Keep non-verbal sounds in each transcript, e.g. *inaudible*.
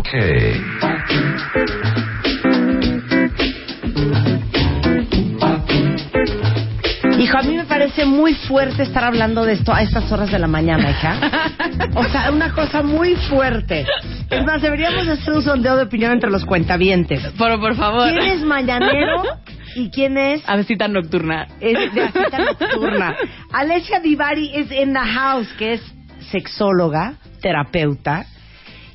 Ok. Hijo, a mí me parece muy fuerte estar hablando de esto a estas horas de la mañana, hija. O sea, una cosa muy fuerte. Es más, deberíamos hacer un sondeo de opinión entre los cuentavientes. Pero por favor. ¿Quién es mañanero y quién es Avesita nocturna? es de Avesita Nocturna? Alessia Divari es in the house, que es sexóloga, terapeuta.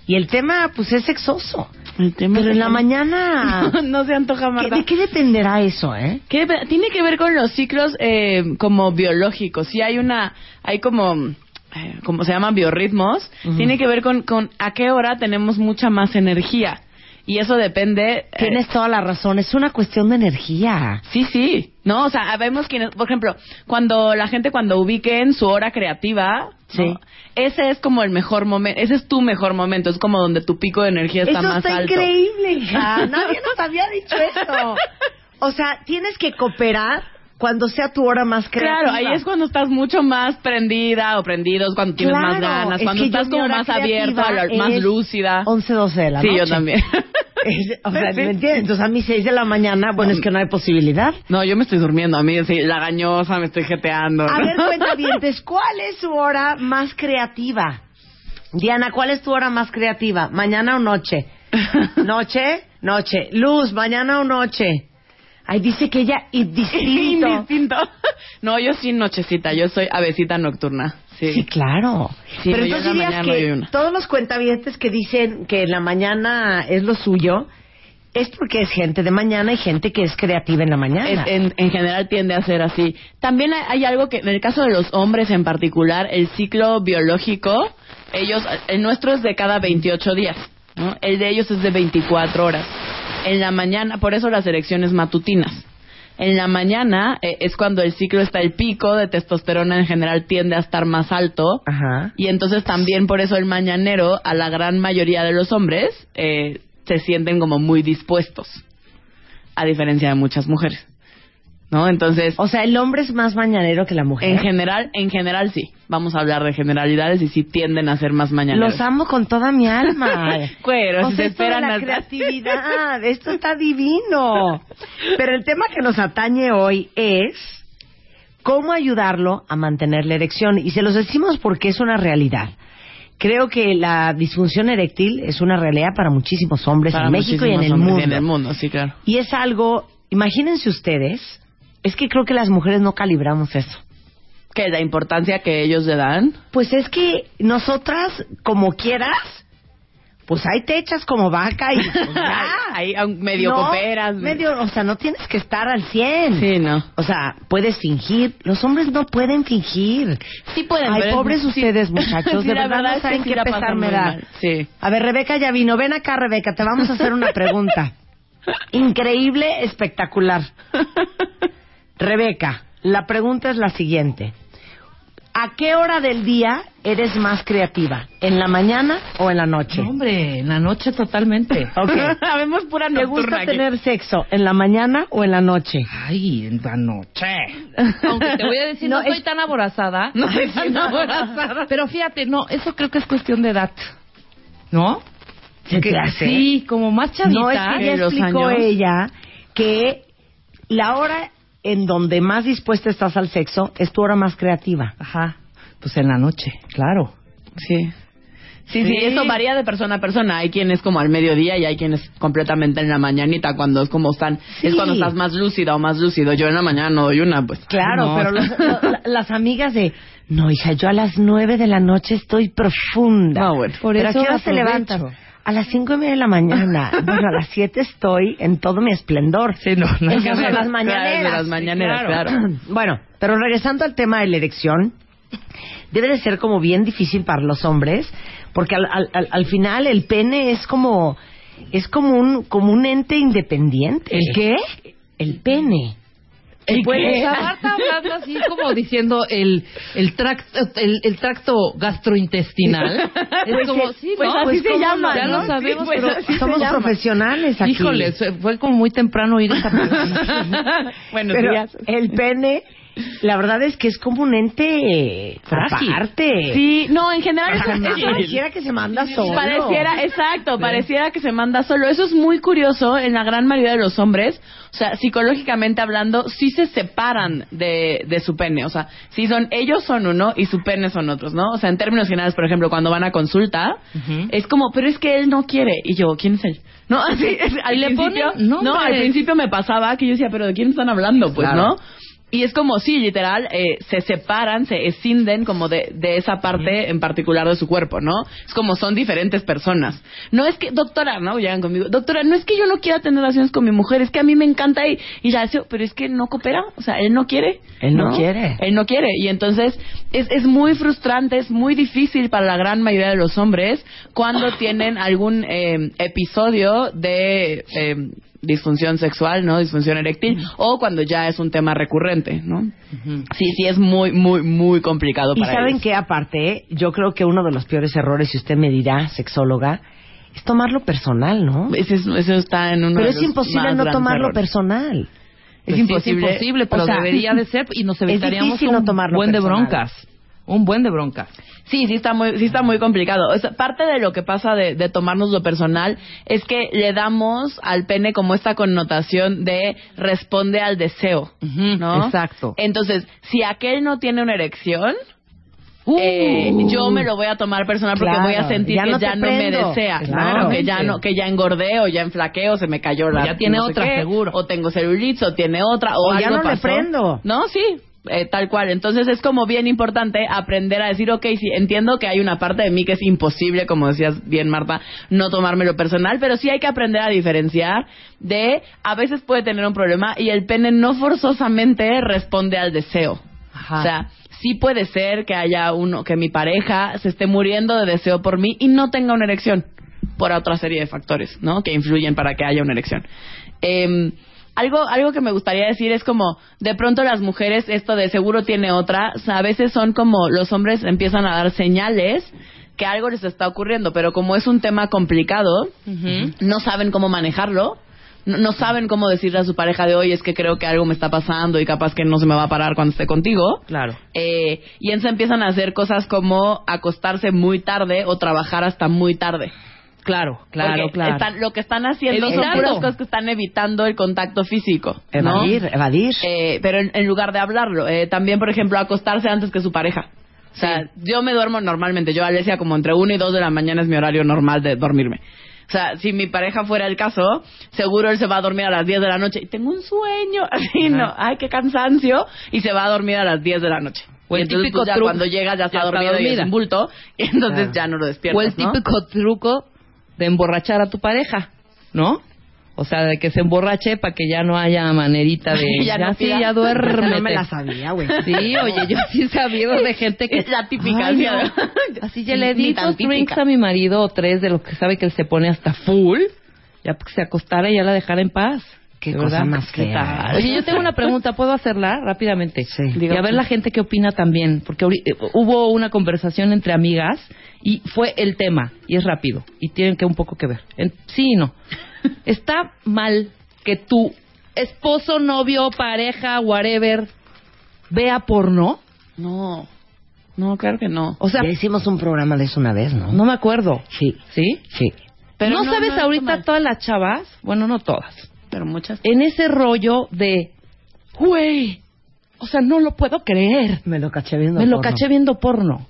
Y el tema, pues, es sexoso. El tema Pero en la mañana... *laughs* No, no se antoja, ¿Qué- Marta. ¿De qué dependerá eso, eh? ¿Qué tiene que ver con los ciclos eh, como biológicos. Sí hay una, hay como, eh, como se llaman biorritmos. Tiene que ver con, con a qué hora tenemos mucha más energía. Y eso depende. eh, Tienes toda la razón, es una cuestión de energía. Sí, sí. No, o sea, vemos quienes, por ejemplo, cuando la gente cuando ubique en su hora creativa, Sí. ¿no? ese es como el mejor momento, ese es tu mejor momento, es como donde tu pico de energía está Eso más está alto. increíble, hija. *laughs* Nadie nos había dicho eso. O sea, tienes que cooperar cuando sea tu hora más creativa. Claro, ahí es cuando estás mucho más prendida o prendidos, cuando tienes más ganas, es cuando que estás como más abierta, más lúcida. 11, 12 de la sí, noche. yo también. *laughs* Es- o sea, Sí. ¿me entiendes? Entonces a mí 6 de la mañana, bueno, es que no hay posibilidad. No, yo me estoy durmiendo, a mí sí, la gañosa, me estoy jeteando. A ver, *laughs* cuenta bien, ¿cuál es su hora más creativa? Diana, ¿cuál es tu hora más creativa? ¿Mañana o noche? *laughs* ¿Noche? Noche. Luz, ¿mañana o noche? Ay, dice que ella es *laughs* distinto. Indistinto. No, yo sí nochecita, yo soy avecita nocturna. Sí. Sí, claro. Sí, Pero no, entonces dirías mañana no que una. todos los cuentavientes que dicen que la mañana es lo suyo, es porque es gente de mañana y gente que es creativa en la mañana. Es- en, en general tiende a ser así. También hay, hay algo que, en el caso de los hombres en particular, el ciclo biológico, ellos, el nuestro es de cada 28 días, ¿no? El de ellos es de 24 horas. En la mañana, por eso las erecciones matutinas. En la mañana eh, es cuando el ciclo está el pico de testosterona en general tiende a estar más alto. Ajá. Y entonces también por eso el mañanero, a la gran mayoría de los hombres, eh, se sienten como muy dispuestos, a diferencia de muchas mujeres. ¿No? Entonces, O sea, el hombre es más mañanero que la mujer. en general, en general sí. Vamos a hablar de generalidades y sí tienden a ser más mañaneros. Los amo con toda mi alma. *laughs* Cuero, O si sea, se esperan la creatividad, esto está divino. Pero el tema que nos atañe hoy es cómo ayudarlo a mantener la erección. Y se los decimos porque es una realidad. Creo que la disfunción eréctil es una realidad para muchísimos hombres Para en México y en el mundo. y en el mundo, sí, claro. Y es algo, imagínense ustedes, es que creo que las mujeres no calibramos eso. Que la importancia que ellos le dan. Pues es que nosotras, como quieras, pues ahí te echas como vaca y pues *laughs* ya. Ahí medio No, cooperas. Medio, o sea, no tienes que estar al 100. Sí, no. O sea, puedes fingir. Los hombres no pueden fingir. Sí pueden, Ay, pero pobres ustedes, muchachos. *laughs* Sí, de verdad, verdad no saben qué pesar me da. sí. A ver, Rebeca ya vino. Ven acá, Rebeca. Te vamos a hacer una pregunta. *laughs* Increíble, espectacular. Rebeca, la pregunta es la siguiente. ¿A qué hora del día eres más creativa? ¿En la mañana o en la noche? No, hombre, en la noche totalmente. *laughs* Ok. *laughs* Habemos pura ¿Te gusta aquí. tener sexo en la mañana o en la noche? Ay, en la noche. *laughs* Aunque te voy a decir, No, no, estoy es- tan aborazada. No estoy tan aborazada. Pero fíjate, no, eso creo que es cuestión de edad. ¿No? ¿Se te hace? Sí, como más chavita. No, es que ya los explicó años. ella que la hora en donde más dispuesta estás al sexo es tu hora más creativa. Ajá. Pues en la noche, claro. Sí. Sí, sí, Sí. eso varía de persona a persona. Hay quienes como al mediodía y hay quienes completamente en la mañanita cuando es como están, Sí. es cuando estás más lúcida o más lúcido. Yo en la mañana no doy una, pues. Claro, No. pero los- lo- la- las amigas de, no, hija, yo a las nueve de la noche estoy profunda. No, bueno. Por pero eso ¿a qué hora te aprovecho. A las cinco y media de la mañana. *laughs* bueno, a las siete estoy en todo mi esplendor. Sí, no, no son ver. las mañaneras. Claro, de las mañaneras, Sí, claro. *clears throat* bueno, pero regresando al tema de la erección, debe de ser como bien difícil para los hombres, Porque al, al, al, al final el pene es como es como un como un ente independiente. ¿El qué? El pene. O sea, Marta hablando así como diciendo el, el, tracto, el, el tracto gastrointestinal. *laughs* Es como, sí, pues ¿no? así se ¿cómo llama, no? Ya ¿no? lo sabemos, Sí, pues pero se Somos profesionales aquí. Híjole, fue como muy temprano ir esa *laughs* pregunta. Buenos Pero días. el pene, la verdad es que es como un ente Frágil. aparte. Sí, no, en general es- pareciera que se manda solo. Pareciera, exacto, pareciera que se manda solo. Eso es muy curioso en la gran mayoría de los hombres. O sea, psicológicamente hablando, sí se separan de, de su pene. O sea, sí son, ellos son uno y su pene son otros, ¿no? O sea, en términos generales, por ejemplo, cuando van a consulta, es como, pero es que él no quiere. Y yo, ¿quién es él? No, *laughs* así, es- al principio, ponen no, al principio me pasaba que yo decía, pero ¿de quién están hablando? Pues, Claro. ¿no? Y es como, sí, literal, eh, se separan, se escinden como de, de esa parte en particular de su cuerpo, ¿no? Es como son diferentes personas. No es que, doctora, ¿no? Llegan conmigo, doctora, no es que yo no quiera tener relaciones con mi mujer, es que a mí me encanta y, y la deseo, pero es que no coopera, o sea, él no quiere. Él no quiere. Él no quiere. Y entonces es, es muy frustrante, es muy difícil para la gran mayoría de los hombres cuando tienen algún eh, episodio de eh, disfunción sexual, ¿no? Disfunción eréctil, o cuando ya es un tema recurrente, ¿no? Sí, sí, es muy, muy, muy complicado Y para saben ellos. que aparte, yo creo que uno de los peores errores, si usted me dirá, sexóloga, es tomarlo personal, ¿no? Ese es- eso está en uno Pero de es los imposible más no tomarlo errores. personal. Pues Es sí, imposible. es imposible, pero O sea, debería de ser y nos *laughs* es evitaríamos difícil no un tomarlo buen de broncas. Un buen de broncas. Sí, sí está muy, sí está muy complicado. O sea, parte de lo que pasa de, de tomarnos lo personal es que le damos al pene como esta connotación de responde al deseo, ¿no? exacto. Entonces, si aquel no tiene una erección, Uh. eh, yo me lo voy a tomar personal porque Claro, voy a sentir ya que no ya no me desea, ¿no? Claro. que ya no, que ya engordé o ya enflaqué o se me cayó la, Ya tiene no otra, qué, seguro. o tengo celulitis o tiene otra o, O ya no le pasó. prendo. No, sí, eh, tal cual. Entonces es como bien importante aprender a decir, ok, sí, entiendo que hay una parte de mí que es imposible, como decías bien Marta, no tomármelo personal, pero sí hay que aprender a diferenciar de, a veces puede tener un problema y el pene no forzosamente responde al deseo. Ajá. O sea, sí puede ser que haya uno, que mi pareja se esté muriendo de deseo por mí y no tenga una erección por otra serie de factores, ¿no? Que influyen para que haya una erección. Em, algo, algo que me gustaría decir es como, de pronto las mujeres, esto de seguro tiene otra, o sea, a veces son como los hombres empiezan a dar señales que algo les está ocurriendo, pero como es un tema complicado, no saben cómo manejarlo, no, no saben cómo decirle a su pareja de hoy es que creo que algo me está pasando y capaz que no se me va a parar cuando esté contigo. Claro. Eh, y entonces empiezan a hacer cosas como acostarse muy tarde o trabajar hasta muy tarde. Claro, claro, Porque claro. están- lo que están haciendo son Evitando. puras cosas que están evitando el contacto físico. ¿no? Evadir, evadir. Eh, pero en, en lugar de hablarlo. Eh, también, por ejemplo, acostarse antes que su pareja. O sea, yo me duermo normalmente. Yo, Alesia, como entre 1 y 2 de la mañana es mi horario normal de dormirme. O sea, si mi pareja fuera el caso, seguro él se va a dormir a las 10 de la noche. Y tengo un sueño. *laughs* Así, no. Ay, qué cansancio. Y se va a dormir a las 10 de la noche. O el entonces, típico pues, ya truco. cuando llega ya está Ya está dormido y es un bulto. Y entonces Claro. ya no lo despiertas, O el ¿no? típico truco de emborrachar a tu pareja, ¿no? O sea, de que se emborrache para que ya no haya manerita de... *laughs* Ya no sí, ya duérmete. no me la sabía, güey. Sí, oye, yo sí he sabido de gente que... *laughs* Es la típica. *laughs* Así ya le di dos drinks a mi marido o tres de los que sabe que él se pone hasta full, ya porque se acostara y ya la dejara en paz. Qué ¿De cosa verdad? más ¿Qué fea, tal? Oye, yo tengo una pregunta, ¿puedo hacerla rápidamente? Sí. Y a ver la gente qué opina también, porque eh, hubo una conversación entre amigas y fue el tema, y es rápido, y tienen que un poco que ver. En- sí y no. *laughs* ¿Está mal que tu esposo, novio, pareja, whatever, vea porno? No, no, claro que no. O sea, ya hicimos un programa de eso una vez, ¿no? no me acuerdo. Sí, ¿Sí? sí. Pero ¿No, no, sabes no ahorita todas las chavas? Bueno, no todas. Pero muchas. En ese rollo de, güey, o sea, no lo puedo creer. Me lo caché viendo. Me lo porno. caché viendo porno.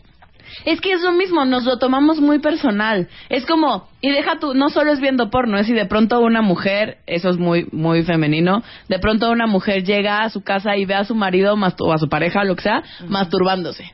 Es que es lo mismo, nos lo tomamos muy personal. Es como, y deja tú, no solo es viendo porno, es si de pronto una mujer, eso es muy, muy femenino, de pronto una mujer llega a su casa y ve a su marido o a su pareja, lo que sea, masturbándose.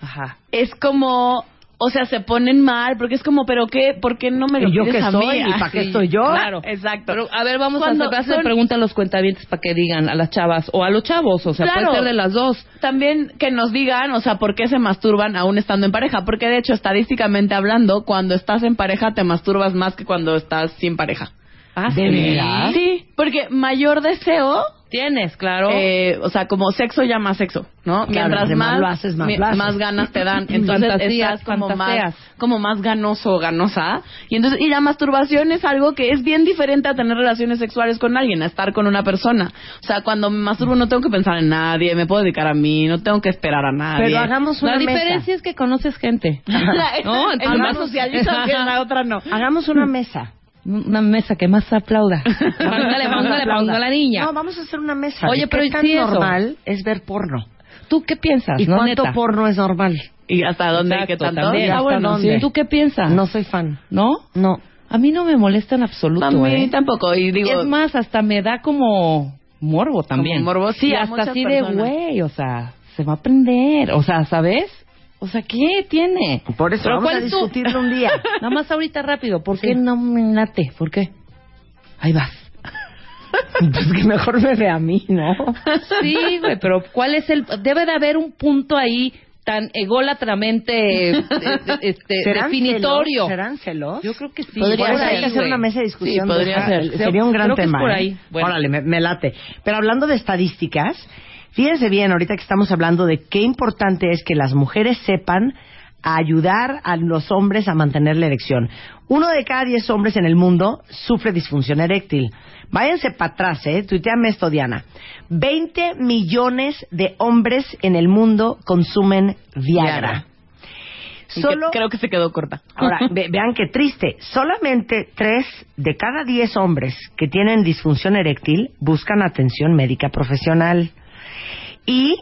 Ajá. Es como, o sea, se ponen mal porque es como, pero qué, ¿por qué no me lo ¿Y yo pides qué a soy? mí? ¿Y para qué estoy yo? Claro, exacto. Pero, a ver, vamos Cuando a hacer, son- pregunta a los cuentavientes para que digan a las chavas o a los chavos, o sea, Claro. puede ser de las dos. También que nos digan, o sea, por qué se masturban aún estando en pareja. Porque de hecho, estadísticamente hablando, cuando estás en pareja te masturbas más que cuando estás sin pareja. Ah, ¿De sí. veras? Sí, porque mayor deseo, Tienes, claro. eh, o sea, como sexo llama sexo, ¿no? Claro, Mientras más más lo haces, más mi- lo haces. ganas te dan. *laughs* Entonces Fantasías, estás como fantaseas. más, como más ganoso o ganosa. Y entonces, y la masturbación es algo que es bien diferente a tener relaciones sexuales con alguien, a estar con una persona. O sea, cuando me masturbo no tengo que pensar en nadie, me puedo dedicar a mí, no tengo que esperar a nadie. Pero hagamos una la mesa. diferencia es que conoces gente. *laughs* *laughs* no, en una socializa en la otra no. Hagamos una mesa. Una mesa que más aplauda. *laughs* póngale, póngale, póngale a la niña. No, vamos a hacer una mesa. Oye, ¿De pero qué ¿y tan sí eso? normal es ver porno? ¿Tú qué piensas? ¿Y no, cuánto neta? porno es normal? ¿Y hasta dónde? Exacto, ¿Qué tanto? también. Está ¿Hasta bueno, dónde? sí. ¿Tú qué piensas? No soy fan. ¿No? No. A mí no me molesta en absoluto, A mí ¿eh? tampoco. Y digo, es más, hasta me da como morbo también. Como morbo, sí, y hasta así personas. de, güey, o sea, se va a aprender. O sea, ¿sabes? O sea, ¿qué tiene? Por eso vamos ¿cuál a discutirlo un día. *laughs* Nada más ahorita rápido. ¿Por Sí. qué no me late? ¿Por qué? Ahí vas. *laughs* pues que mejor me ve a mí, ¿no? *laughs* Sí, güey, pero ¿cuál es el...? Debe de haber un punto ahí tan ególatramente eh, este, ¿Serán definitorio. celos? ¿Serán celos? Yo creo que sí. Podría Por eso por hay ahí, que hacer una mesa de discusión. Sí, podría de- ser. Sería un gran Creo que es tema. por ¿eh? ahí. Bueno. Órale, me, me late. Pero hablando de estadísticas, fíjense bien, ahorita que estamos hablando de qué importante es que las mujeres sepan ayudar a los hombres a mantener la erección. Uno de cada diez hombres en el mundo sufre disfunción eréctil. Váyanse para atrás, ¿eh? Tuiteame esto, Diana. 20 millones de hombres en el mundo consumen Viagra. Viagra. Y que- Solo creo que se quedó corta. Ahora, *laughs* ve- vean qué triste. Solamente tres de cada diez hombres que tienen disfunción eréctil buscan atención médica profesional. Y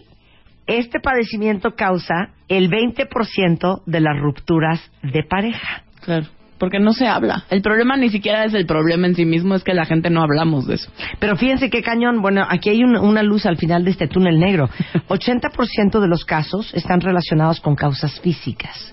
este padecimiento causa el 20% de las rupturas de pareja. Claro. Porque no se habla. El problema ni siquiera es el problema en sí mismo, es que la gente no hablamos de eso. Pero fíjense qué cañón. Bueno, aquí hay un- una luz al final de este túnel negro. *laughs* 80% de los casos están relacionados con causas físicas.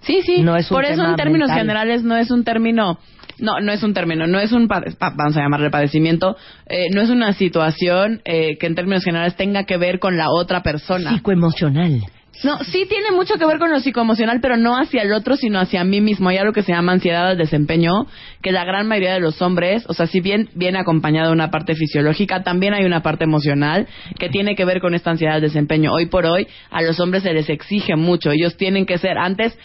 Sí, sí. No es un Por eso en términos mental. generales no es un término, no, no es un término, no es un, vamos a llamarle padecimiento, eh, no es una situación eh, que en términos generales tenga que ver con la otra persona. Psicoemocional. No, sí tiene mucho que ver con lo psicoemocional, pero no hacia el otro, sino hacia mí mismo. Hay algo que se llama ansiedad al desempeño, que la gran mayoría de los hombres, o sea, si bien viene acompañada de una parte fisiológica, también hay una parte emocional que tiene que ver con esta ansiedad al desempeño. Hoy por hoy, a los hombres se les exige mucho. Ellos tienen que ser, antes,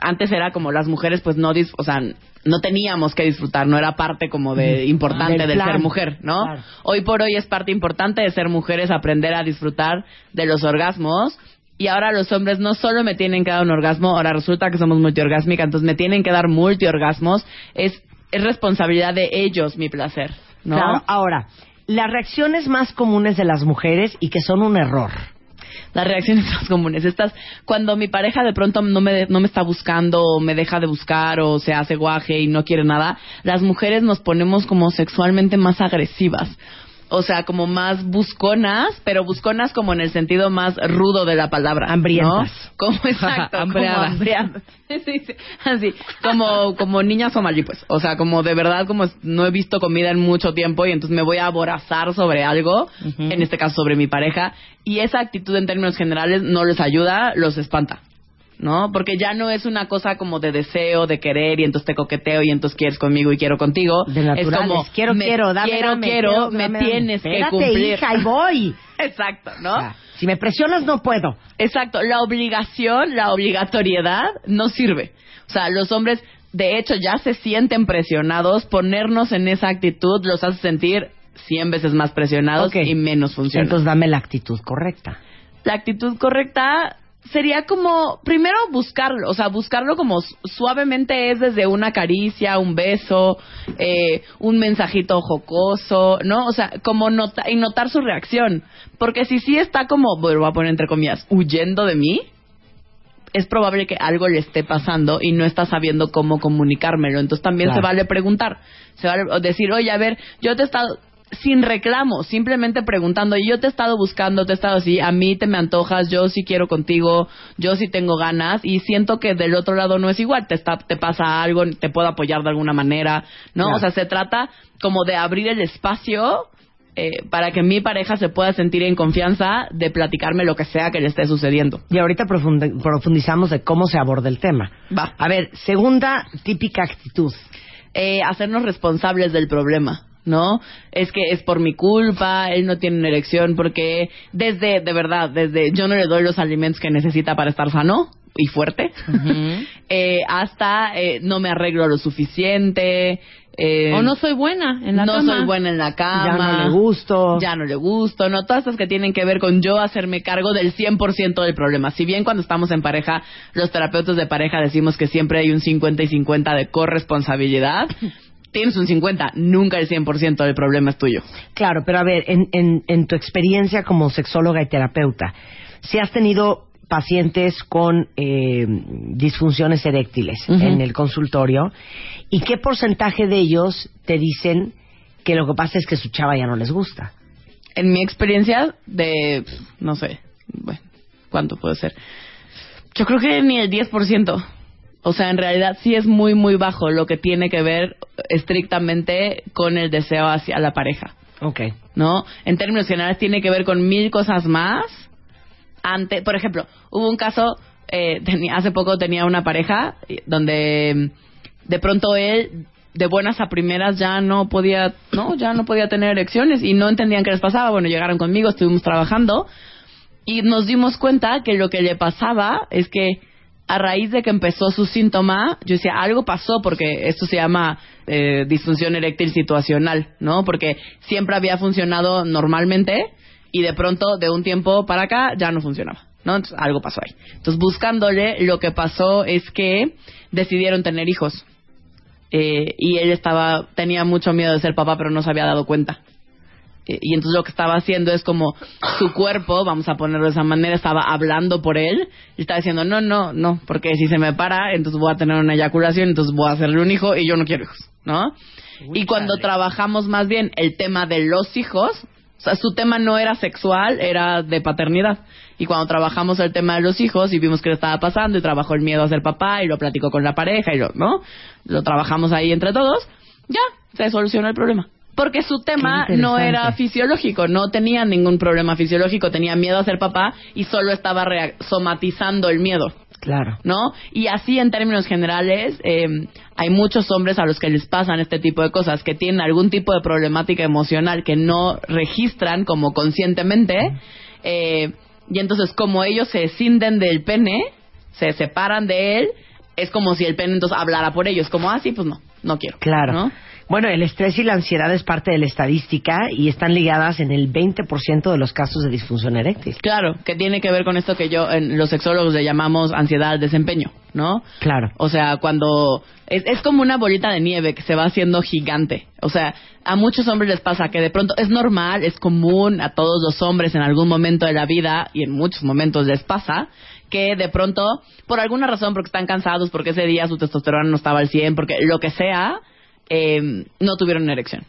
antes era como las mujeres, pues no, dis- o sea, no teníamos que disfrutar, no era parte como de importante plan. ser mujer, ¿no? Claro. Hoy por hoy es parte importante de ser mujeres aprender a disfrutar de los orgasmos. Y ahora los hombres no solo me tienen que dar un orgasmo, ahora resulta que somos multiorgásmicas, entonces me tienen que dar multiorgasmos. Es, es responsabilidad de ellos mi placer, ¿no? Claro. Ahora, las reacciones más comunes de las mujeres y que son un error. Las reacciones *laughs* más comunes. Estas, cuando mi pareja de pronto no me, no me está buscando o me deja de buscar o se hace guaje y no quiere nada, las mujeres nos ponemos como sexualmente más agresivas. O sea, como más busconas, pero busconas como en el sentido más rudo de la palabra. ¿no? Hambrientas. Como *laughs* exacto, Hambreadas. como hambriadas. *laughs* Sí, sí, así, como, como niña somalí, pues. O sea, como de verdad, como no he visto comida en mucho tiempo y entonces me voy a aborazar sobre algo, en este caso sobre mi pareja, y esa actitud en términos generales no les ayuda, los espanta. ¿No? Porque ya no es una cosa como de deseo, de querer, y entonces te coqueteo, y entonces quieres conmigo y quiero contigo. De es como, quiero, me- quiero, dame, quiero, dame, quiero, quiero, me dame, tienes que cumplir. hija, y voy. *laughs* Exacto, ¿no? O sea, si me presionas, no puedo. Exacto, la obligación, la obligatoriedad no sirve. O sea, los hombres, de hecho, ya se sienten presionados. Ponernos en esa actitud los hace sentir 100 veces más presionados y menos funciona. Entonces dame la actitud correcta. la actitud correcta sería como, primero buscarlo, o sea, buscarlo como su- suavemente es desde una caricia, un beso, eh, un mensajito jocoso, ¿no? O sea, como nota y notar su reacción. Porque si sí está como, bueno, voy a poner entre comillas, huyendo de mí, es probable que algo le esté pasando y no está sabiendo cómo comunicármelo. Entonces también Claro. se vale preguntar, se vale o decir, oye, a ver, yo te he estado, sin reclamo, simplemente preguntando, y yo te he estado buscando, te he estado así, a mí te me antojas, yo sí quiero contigo, yo sí tengo ganas, y siento que del otro lado no es igual, te, está, te pasa algo, te puedo apoyar de alguna manera, ¿no? Claro. O sea, se trata como de abrir el espacio eh, para que mi pareja se pueda sentir en confianza de platicarme lo que sea que le esté sucediendo. Y ahorita profundi- profundizamos de cómo se aborda el tema. Va. A ver, segunda típica actitud. eh, hacernos responsables del problema, ¿no? Es que es por mi culpa, él no tiene una erección porque desde, de verdad, desde yo no le doy los alimentos que necesita para estar sano y fuerte, *laughs* eh, hasta eh, no me arreglo lo suficiente. eh, o no soy buena en la no cama. soy buena en la cama. Ya no le gusto. Ya no le gusto, ¿no? Todas estas que tienen que ver con yo hacerme cargo del 100% del problema. Si bien cuando estamos en pareja, los terapeutas de pareja decimos que siempre hay un 50 y 50 de corresponsabilidad, *laughs* tienes un 50, nunca el 100% del problema es tuyo. Claro, pero a ver, en, en, en tu experiencia como sexóloga y terapeuta, si has tenido pacientes con eh, disfunciones eréctiles en el consultorio, ¿y qué porcentaje de ellos te dicen que lo que pasa es que su chava ya no les gusta? En mi experiencia de, no sé, bueno, ¿cuánto puede ser? Yo creo que ni el 10%. O sea, en realidad sí es muy, muy bajo lo que tiene que ver estrictamente con el deseo hacia la pareja. Ok. ¿no? En términos generales tiene que ver con mil cosas más. Ante, por ejemplo, hubo un caso, eh, tenía- hace poco tenía una pareja eh, donde mm, de pronto él de buenas a primeras ya no podía, no, ya no podía tener erecciones y no entendían qué les pasaba. Bueno, llegaron conmigo, estuvimos trabajando y nos dimos cuenta que lo que le pasaba es que a raíz de que empezó su síntoma, yo decía, algo pasó porque esto se llama eh, disfunción eréctil situacional, ¿no? Porque siempre había funcionado normalmente y de pronto, de un tiempo para acá, ya no funcionaba, ¿no? Entonces, algo pasó ahí. Entonces, buscándole, lo que pasó es que decidieron tener hijos. Eh, y él estaba, tenía mucho miedo de ser papá, pero no se había dado cuenta. Eh, y entonces lo que estaba haciendo es como su cuerpo, vamos a ponerlo de esa manera, estaba hablando por él y estaba diciendo, no, no, no, porque si se me para, entonces voy a tener una eyaculación, entonces voy a hacerle un hijo y yo no quiero hijos, ¿no? y cuando trabajamos más bien el tema de los hijos, o sea, su tema no era sexual, era de paternidad. Y cuando trabajamos el tema de los hijos y vimos que le estaba pasando y trabajó el miedo a ser papá y lo platicó con la pareja y lo, ¿no? Lo trabajamos ahí entre todos, ya, se solucionó el problema. Porque su tema no era fisiológico, no tenía ningún problema fisiológico, tenía miedo a ser papá y solo estaba somatizando el miedo. Claro. ¿no? Y así en términos generales, eh, hay muchos hombres a los que les pasan este tipo de cosas, que tienen algún tipo de problemática emocional que no registran como conscientemente, eh, y entonces como ellos se escinden del pene, se separan de él, es como si el pene entonces hablara por ellos, como, ah, sí, pues no, no quiero. Claro. ¿no? Bueno, el estrés y la ansiedad es parte de la estadística y están ligadas en el 20% de los casos de disfunción eréctil. Claro, que tiene que ver con esto que yo, en los sexólogos le llamamos ansiedad al desempeño, ¿no? Claro. O sea, cuando es, es como una bolita de nieve que se va haciendo gigante. O sea, a muchos hombres les pasa que de pronto es normal, es común a todos los hombres en algún momento de la vida y en muchos momentos les pasa que de pronto, por alguna razón, porque están cansados, porque ese día su testosterona no estaba al 100, porque lo que sea, eh, no tuvieron erección.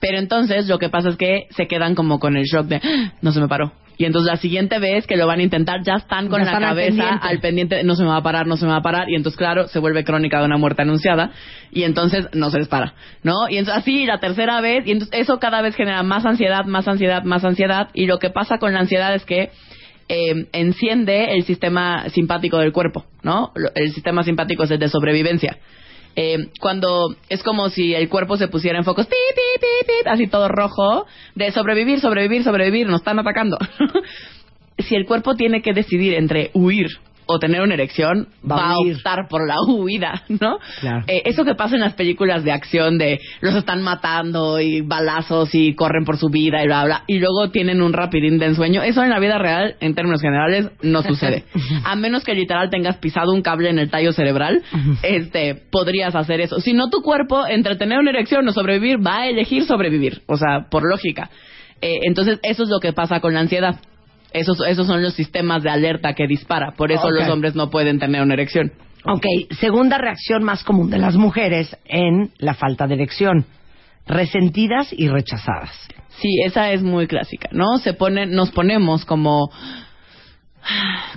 Pero entonces lo que pasa es que se quedan como con el shock de "Ah, no se me paró. Y entonces la siguiente vez que lo van a intentar ya están con Ya la están al cabeza pendiente. al pendiente, de, no se me va a parar, no se me va a parar. Y entonces, claro, se vuelve crónica de una muerte anunciada. Y entonces no se les para, ¿no? Y entonces así la tercera vez. Y entonces eso cada vez genera más ansiedad, más ansiedad, más ansiedad. Y lo que pasa con la ansiedad es que eh, enciende el sistema simpático del cuerpo, ¿no? El sistema simpático es el de sobrevivencia. Eh, cuando es como si el cuerpo se pusiera en focos, así todo rojo, de sobrevivir, sobrevivir, sobrevivir, nos están atacando. *laughs* si el cuerpo tiene que decidir entre huir o tener una erección, Va a optar por la *laughs* huida, ¿no? Claro. Eh, eso que pasa en las películas de acción de los están matando y balazos y corren por su vida y bla, bla, y luego tienen un rapidín de ensueño, eso en la vida real, en términos generales, no sucede. *laughs* A menos que literal tengas pisado un cable en el tallo cerebral, *laughs* este, podrías hacer eso. Si no, tu cuerpo, entre tener una erección o sobrevivir, va a elegir sobrevivir, o sea, por lógica. Eh, entonces, eso es lo que pasa con la ansiedad. Esos, esos son los sistemas de alerta que dispara. Por eso Ok. los hombres no pueden tener una erección. Ok, segunda reacción más común de las mujeres en la falta de erección. resentidas y rechazadas. Sí, esa es muy clásica, ¿no? Se ponen, nos ponemos como,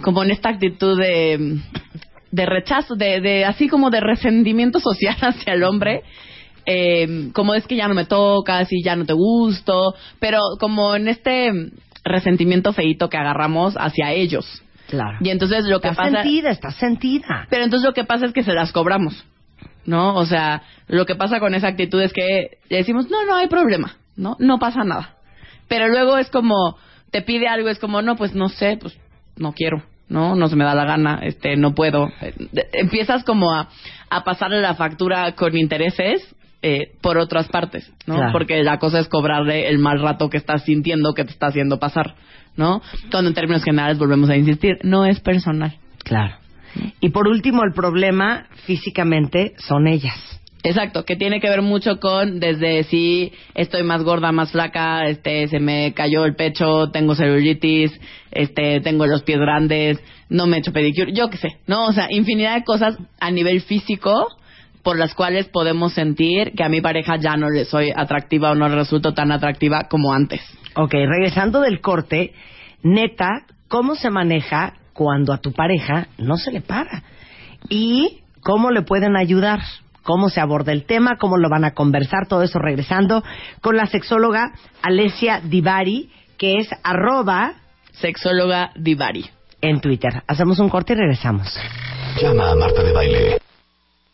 como en esta actitud de, de rechazo, de, de así como de resentimiento social *laughs* hacia el hombre. Eh, como es que ya no me tocas y ya no te gusto, pero como en este resentimiento feito que agarramos hacia ellos. Claro. Y entonces lo que Está pasa sentida, está sentida. pero entonces lo que pasa es que se las cobramos, ¿no? O sea, lo que pasa con esa actitud es que le decimos, no, no hay problema, ¿no? No pasa nada. Pero luego es como, te pide algo, es como, no, pues no sé, pues no quiero, ¿no? No se me da la gana, este, no puedo. Eh, Empiezas como a, a pasarle la factura con intereses eh, por otras partes, ¿no? Claro. Porque la cosa es cobrarle el mal rato que estás sintiendo que te está haciendo pasar, ¿no? Cuando en términos generales volvemos a insistir, no es personal. Claro. Y por último, el problema físicamente son ellas. Exacto, que tiene que ver mucho con desde si estoy más gorda, más flaca, este, se me cayó el pecho, tengo celulitis, este, tengo los pies grandes, no me he hecho pedicure, yo qué sé, ¿no? O sea, infinidad de cosas a nivel físico por las cuales podemos sentir que a mi pareja ya no le soy atractiva o no le resulto tan atractiva como antes. Ok, regresando del corte, neta, ¿cómo se maneja cuando a tu pareja no se le para? ¿Y cómo le pueden ayudar? ¿Cómo se aborda el tema? ¿Cómo lo van a conversar? Todo eso regresando con la sexóloga Alessia Divari, que es arroba Sexóloga Divari. en Twitter. Hacemos un corte y regresamos. Llama a Marta de Baile.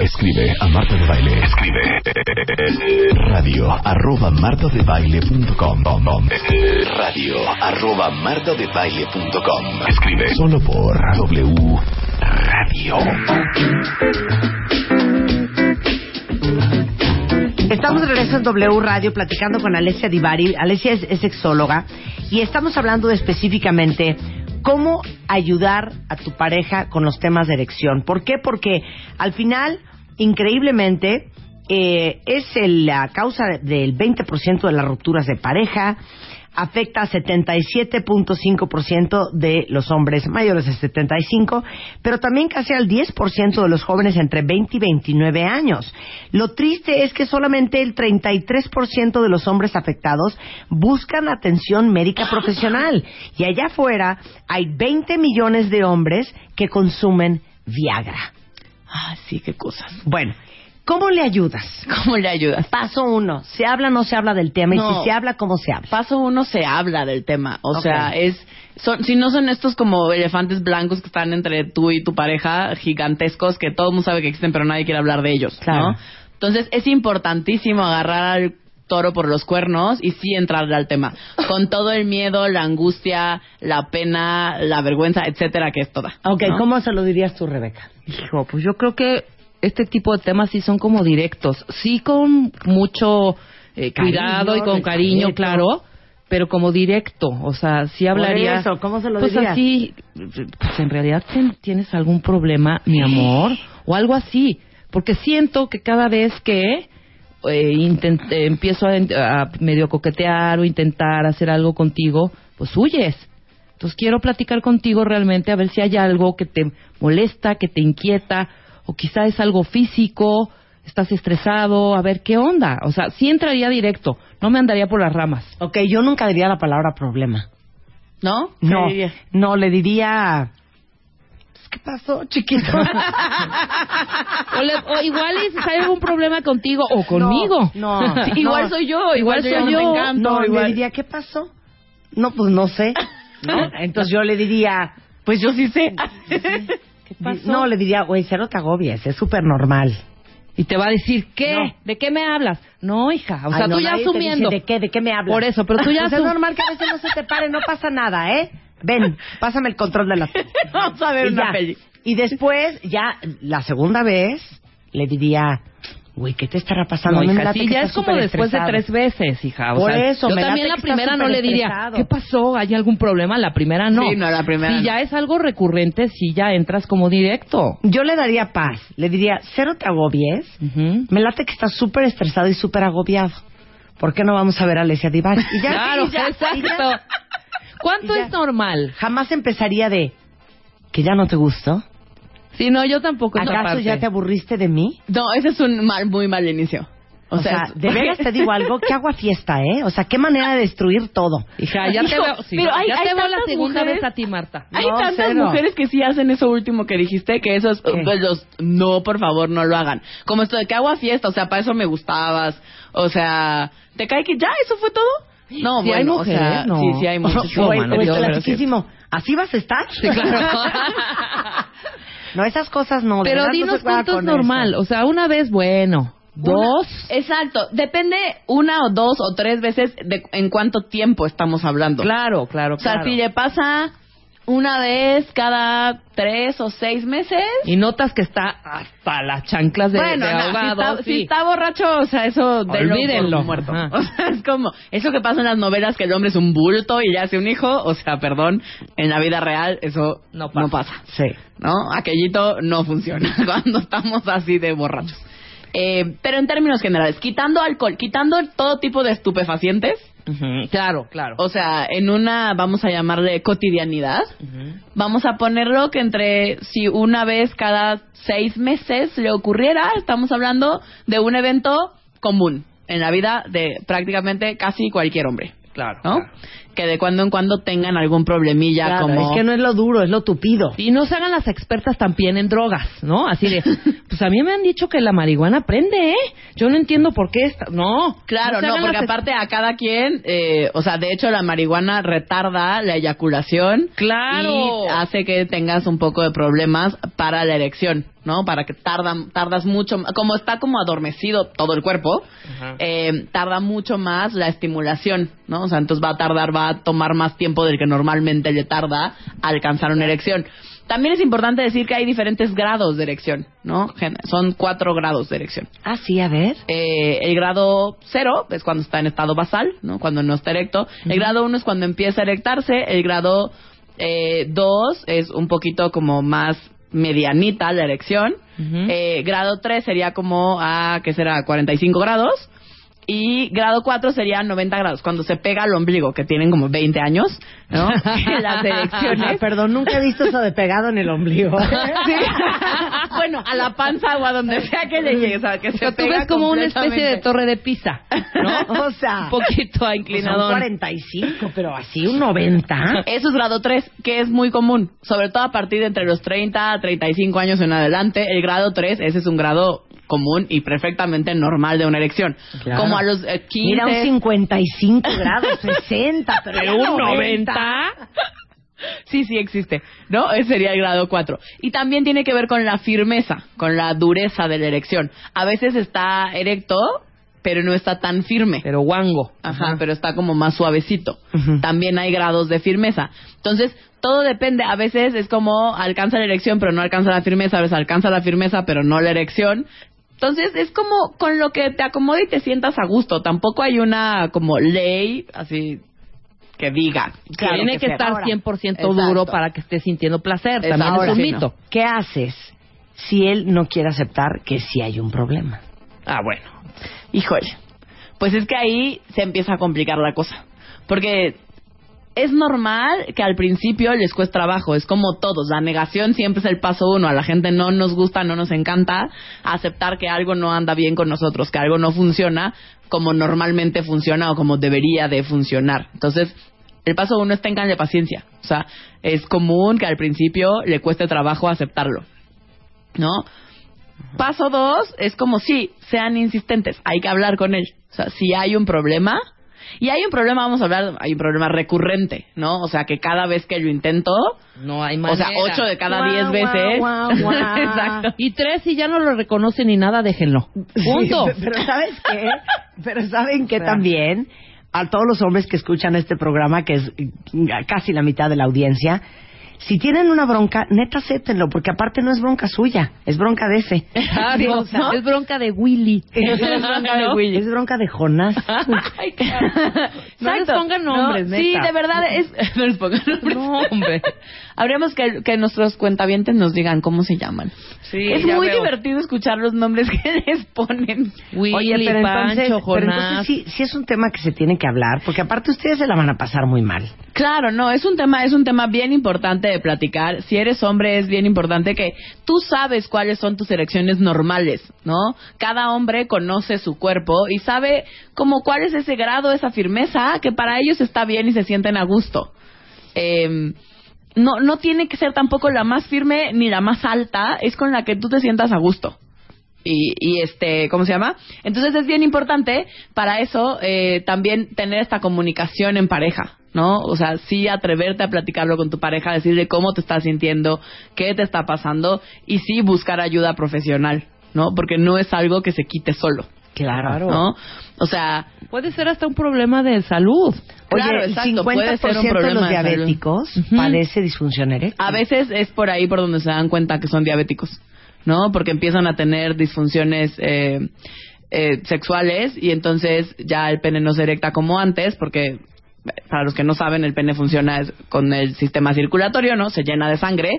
Escribe a Marta de Baile. Escribe radio arroba martadebaile.com radio arroba martadebaile.com Escribe solo por W Radio. Estamos de regreso en W Radio platicando con Alessia Divari. Alessia es, es sexóloga y estamos hablando de específicamente cómo ayudar a tu pareja con los temas de erección. ¿Por qué? Porque al final, increíblemente, eh, es el- la causa del 20% de las rupturas de pareja, afecta a 77.5% de los hombres mayores de 75, pero también casi al 10% de los jóvenes entre 20 y 29 años. Lo triste es que solamente el 33% de los hombres afectados buscan atención médica profesional y allá afuera hay 20 millones de hombres que consumen Viagra. Ah, sí, qué cosas. Bueno, ¿cómo le ayudas? *laughs* ¿Cómo le ayudas? Paso uno, ¿se habla o no se habla del tema? Y si se habla, ¿cómo se habla? Paso uno se habla del tema, o sea, es son, si no son estos como elefantes blancos que están entre tú y tu pareja gigantescos que todo el mundo sabe que existen pero nadie quiere hablar de ellos, Claro. ¿no? Entonces es importantísimo agarrar al toro por los cuernos y sí entrarle al tema con todo el miedo, la angustia, la pena, la vergüenza, etcétera que es toda. Ok, ¿no? ¿cómo se lo dirías tú, Rebeca? Hijo, pues yo creo que este tipo de temas sí son como directos. Sí con mucho eh, cuidado y con respeto. cariño, claro, pero como directo. O sea, sí hablaría... eso, ¿cómo se lo pues dirías? así, pues en realidad tienes algún problema, mi amor, o algo así. Porque siento que cada vez que eh, eh, empiezo a, a medio coquetear o intentar hacer algo contigo, pues huyes. Entonces quiero platicar contigo realmente a ver si hay algo que te molesta, que te inquieta, o quizá es algo físico, estás estresado, a ver qué onda. O sea, sí entraría directo, no me andaría por las ramas. Ok, yo nunca diría la palabra problema. ¿No? No, no, le diría... pues, ¿Qué pasó, chiquito? *laughs* O, le- o igual si hay algún problema contigo o conmigo. No, *laughs* no, Sí, igual no. soy yo, igual, soy yo, yo. me encanto, No, igual. le diría, ¿qué pasó? No, pues no sé. ¿no? *laughs* Entonces yo le diría... Pues yo sí sé. No, le diría, güey, cero te agobies, es súper normal. Y te va a decir, ¿qué? No. ¿De qué me hablas? No, hija. O Ay, sea, no, tú ya asumiendo. dice, ¿De qué? ¿De qué me hablas? Por eso, pero tú ya *laughs* Pues es normal que a veces no se te pare, no pasa nada, ¿eh? Ven, pásame el control de la... *laughs* Vamos a ver y una ya. peli. Y después, ya, la segunda vez, le diría, Güey, ¿qué te estará pasando? No, hija, sí, ya es como después de tres veces, hija. O Por sea, eso, yo me también la primera no le diría, estresado. ¿qué pasó? ¿Hay algún problema? La primera no. Sí, no, la primera Si no. ya es algo recurrente, sí ya entras como directo. Yo le daría paz. Le diría, cero te agobies. Ujú. Me late que estás súper estresado y súper agobiado. ¿Por qué no vamos a ver a Alesia Divac? Y ya, claro, y ya, y exacto. ya. ¿Cuánto Y ya. es normal? Jamás empezaría de, ¿que ya no te gustó? Si no, yo tampoco ¿Acaso ya te aburriste de mí? No, ese es un mal, muy mal inicio. O, sea, de veras te digo algo, qué agua fiesta, ¿eh? O sea, qué manera de destruir todo. Hija, ya te veo, sí, pero hay- ya hay te veo la tantas segunda mujeres- vez a ti, Marta. Hay No, tantas cero. mujeres que sí hacen eso último que dijiste, que esos, ¿Qué? pues, los, no, por favor, no lo hagan. Como esto de que hago a fiesta, o sea, para eso me gustabas, o sea, ¿te cae que ya, eso fue todo? No, Sí bueno, hay mujeres, o sea, no. sí, sí hay muchas. No, o, mano, o es yo- clasiquísimo. ¿Así vas a estar? Sí, claro. *laughs* *laughs* no, esas cosas no. Pero no dinos juega cuánto es normal. eso. O sea, una vez, bueno. Dos. Una- exacto, depende una o dos o tres veces de en cuánto tiempo estamos hablando. Claro, claro, O sea, claro. si le pasa una vez cada tres o seis meses, Y notas que está hasta las chanclas de, bueno, de no, si, ahogado. está, si está borracho, o sea, eso denlo Olvídenlo. muerto. *laughs* O sea, es como eso que pasa en las novelas que el hombre es un bulto y ya hace un hijo, o sea, perdón, en la vida real eso No no pasa. pasa. Sí. ¿no? Aquellito no funciona *laughs* cuando estamos así de borrachos. Eh, pero en términos generales, quitando alcohol, quitando todo tipo de estupefacientes, Claro, claro. o sea, en una, vamos a llamarle cotidianidad, vamos a ponerlo que entre, si una vez cada seis meses le ocurriera, estamos hablando de un evento común en la vida de prácticamente casi cualquier hombre, Claro. ¿no? claro. Que de cuando en cuando tengan algún problemilla Claro, como... es que no es lo duro, es lo tupido. Y no se hagan las expertas también en drogas, ¿no? Así de, *laughs* pues a mí me han dicho que la marihuana prende, ¿eh? Yo no entiendo por qué está... No. Claro, no, porque las aparte a cada quien, eh, o sea, de hecho la marihuana retarda la eyaculación. Claro. Y hace que tengas un poco de problemas para la erección, ¿no? Para que tardan, tardas mucho, como está como adormecido todo el cuerpo, eh, tarda mucho más la estimulación, ¿no? O sea, entonces va a tardar, va a tomar más tiempo del que normalmente le tarda alcanzar una erección. También es importante decir que hay diferentes grados de erección, ¿no? Son cuatro grados de erección. Ah, sí, a ver. Eh, el grado cero es cuando está en estado basal, ¿no? Cuando no está erecto. El grado uno es cuando empieza a erectarse. El grado eh, dos es un poquito como más medianita la erección. Ujú. Eh, grado 3 sería como a, ¿qué será? 45 grados. Y grado 4 sería 90 grados, cuando se pega al ombligo, que tienen como 20 años, ¿no? *laughs* Las Ah, erecciones. perdón, nunca he visto eso de pegado en el ombligo. *laughs* Sí. bueno, a la panza o a donde sea que le llegue, o sea, que se sea, tú pega ves como una especie de torre de pisa, ¿no? *laughs* o sea, Un poquito pues son inclinadón. 45, pero así un 90. Eso es grado 3, que es muy común, sobre todo a partir de entre los 30 a 35 años en adelante. El grado 3, ese es un grado común y perfectamente normal de una erección. Claro. Como a los eh, 15... Mira, un 55 grados, 60, pero, Pero un 90. Sí, sí existe, ¿no? Ese sería el grado 4. Y también tiene que ver con la firmeza, con la dureza de la erección. A veces está erecto, pero no está tan firme. Pero guango. Ajá, pero está como más suavecito. También hay grados de firmeza. Entonces, todo depende. A veces es como alcanza la erección, pero no alcanza la firmeza. A veces alcanza la firmeza, pero no la erección. Entonces, es como con lo que te acomode y te sientas a gusto. Tampoco hay una como ley así que diga. Claro, tiene que, estar Ahora. 100% Exacto. duro para que esté sintiendo placer. Exacto. También Ahora es un sí, mito. ¿Qué haces si él no quiere aceptar que sí hay un problema? Ah, bueno. Híjole. Pues es que ahí se empieza a complicar la cosa. Porque es normal que al principio les cueste trabajo. Es como todos. La negación siempre es el paso uno. A la gente no nos gusta, no nos encanta aceptar que algo no anda bien con nosotros, que algo no funciona como normalmente funciona o como debería de funcionar. Entonces, el paso uno es tenganle paciencia. O sea, es común que al principio le cueste trabajo aceptarlo. ¿No? Paso dos es como si sean insistentes, hay que hablar con él. O sea, si hay un problema, y hay un problema, vamos a hablar, hay un problema recurrente, ¿no? O sea, que cada vez que lo intento, No hay o manera. sea, ocho de cada Guau, diez guau, veces. guau, guau. *laughs* Exacto. Y tres, si ya no lo reconoce ni nada, déjenlo. Punto. Sí, *laughs* pero ¿sabes qué? Pero ¿saben qué también? A todos los hombres que escuchan este programa, que es casi la mitad de la audiencia, si tienen una bronca, neta acéptenlo, porque aparte no es bronca suya, es bronca de ese. Ah, no, Es bronca de Willy. *laughs* es bronca de Willy. Es bronca de Jonás. *laughs* Ay. *laughs* No les pongan nombres, No, Sí, neta. de verdad es. No les pongan nombres. No, hombre. Habríamos que, que nuestros cuentavientes nos digan cómo se llaman. Sí, es muy veo. divertido escuchar los nombres que *laughs* les ponen. Willy, Oye, pero Pancho, entonces, pero Jonás. entonces sí, sí es un tema que se tiene que hablar, porque aparte ustedes se la van a pasar muy mal. Claro, no, es un tema, es un tema bien importante de platicar. Si eres hombre es bien importante que tú sabes cuáles son tus erecciones normales, ¿no? Cada hombre conoce su cuerpo y sabe como cuál es ese grado, esa firmeza que para ellos está bien y se sienten a gusto. Eh, no, no tiene que ser tampoco la más firme ni la más alta, es con la que tú te sientas a gusto. Y, y este, ¿cómo se llama? Entonces es bien importante para eso eh, también tener esta comunicación en pareja, ¿no? O sea, sí atreverte a platicarlo con tu pareja, decirle cómo te estás sintiendo, qué te está pasando y sí buscar ayuda profesional, ¿no? Porque no es algo que se quite solo, Claro. ¿no? O sea, Puede ser hasta un problema de salud. Oye, Claro, el exacto, 50% puede ser un de problema los de salud. diabéticos Ujú. padece disfunción eréctil. A veces es por ahí por donde se dan cuenta que son diabéticos, ¿no? Porque empiezan a tener disfunciones eh, eh, sexuales y entonces ya el pene no se erecta como antes, porque eh, para los que no saben, el pene funciona con el sistema circulatorio, ¿no? Se llena de sangre.